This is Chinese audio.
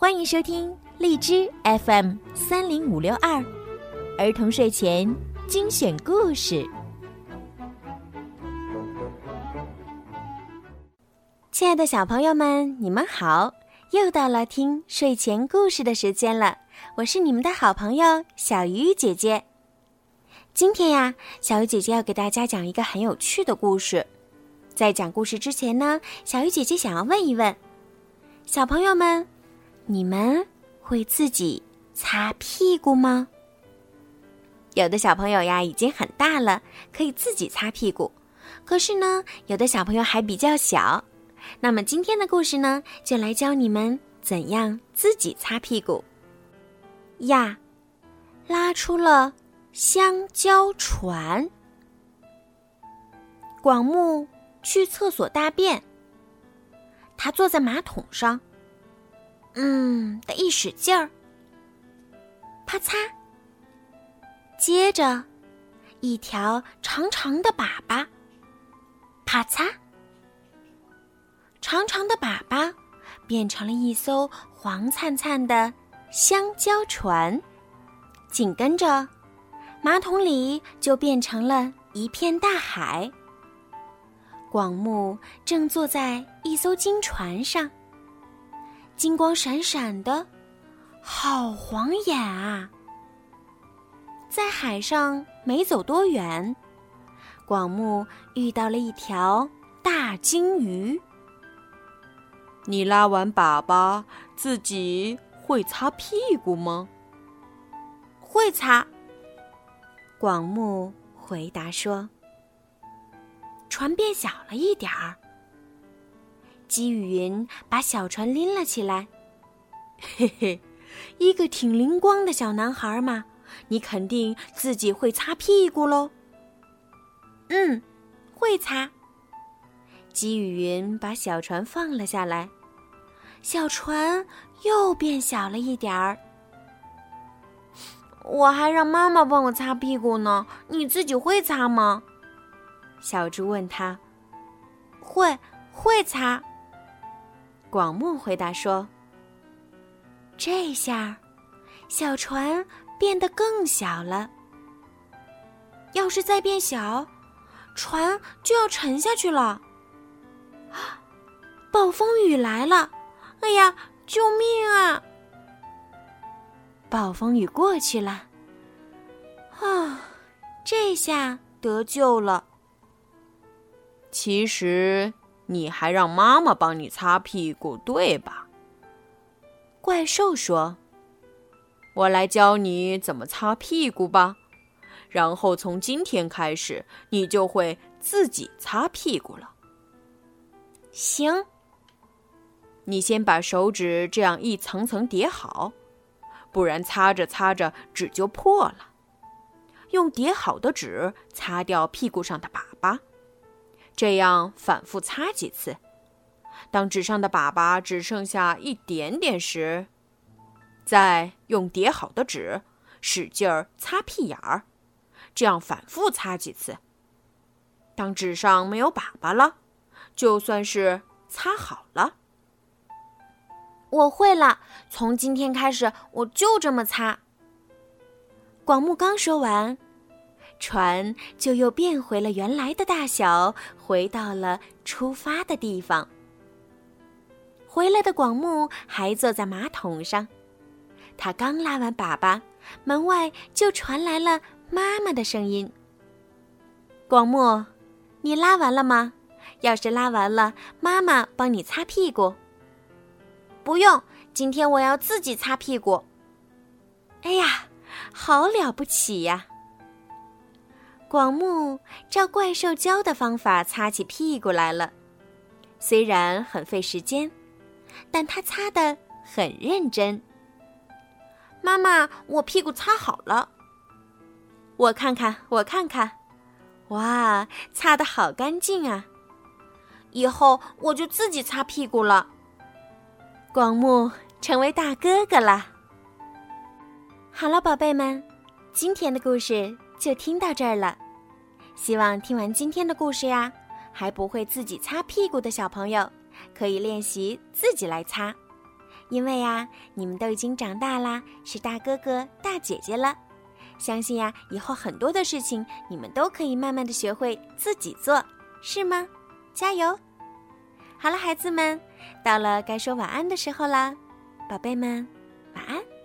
欢迎收听荔枝 FM 三零五六二儿童睡前精选故事。亲爱的小朋友们，你们好！又到了听睡前故事的时间了，我是你们的好朋友小鱼姐姐。今天呀，小鱼姐姐要给大家讲一个很有趣的故事。在讲故事之前呢，小鱼姐姐想要问一问小朋友们：你们会自己擦屁股吗？有的小朋友呀，已经很大了，可以自己擦屁股；可是呢，有的小朋友还比较小。那么今天的故事呢，就来教你们怎样自己擦屁股。呀，拉出了香蕉船，广木。去厕所大便，他坐在马桶上，嗯的一使劲儿，啪嚓。接着，一条长长的粑粑，啪嚓，长长的粑粑变成了一艘黄灿灿的香蕉船，紧跟着，马桶里就变成了一片大海。广木正坐在一艘金船上，金光闪闪的，好晃眼啊！在海上没走多远，广木遇到了一条大金鱼。你拉完粑粑，自己会擦屁股吗？会擦。广木回答说。船变小了一点儿，姬雨云把小船拎了起来。嘿嘿，一个挺灵光的小男孩嘛，你肯定自己会擦屁股喽。嗯，会擦。姬雨云把小船放了下来，小船又变小了一点儿。我还让妈妈帮我擦屁股呢，你自己会擦吗？小猪问他：“会会擦？”广木回答说：“这下，小船变得更小了。要是再变小，船就要沉下去了。啊！暴风雨来了！哎呀，救命啊！暴风雨过去了。啊，这下得救了。”其实你还让妈妈帮你擦屁股，对吧？怪兽说：“我来教你怎么擦屁股吧，然后从今天开始，你就会自己擦屁股了。”行。你先把手指这样一层层叠好，不然擦着擦着纸就破了。用叠好的纸擦掉屁股上的粑粑。这样反复擦几次，当纸上的粑粑只剩下一点点时，再用叠好的纸使劲儿擦屁眼儿。这样反复擦几次，当纸上没有粑粑了，就算是擦好了。我会了，从今天开始我就这么擦。广木刚说完。船就又变回了原来的大小，回到了出发的地方。回来的广木还坐在马桶上，他刚拉完粑粑，门外就传来了妈妈的声音：“广木，你拉完了吗？要是拉完了，妈妈帮你擦屁股。”“不用，今天我要自己擦屁股。”“哎呀，好了不起呀！”广木照怪兽教的方法擦起屁股来了，虽然很费时间，但他擦的很认真。妈妈，我屁股擦好了。我看看，我看看，哇，擦的好干净啊！以后我就自己擦屁股了。广木成为大哥哥了。好了，宝贝们，今天的故事。就听到这儿了，希望听完今天的故事呀，还不会自己擦屁股的小朋友，可以练习自己来擦。因为呀，你们都已经长大啦，是大哥哥、大姐姐了。相信呀，以后很多的事情你们都可以慢慢的学会自己做，是吗？加油！好了，孩子们，到了该说晚安的时候啦，宝贝们，晚安。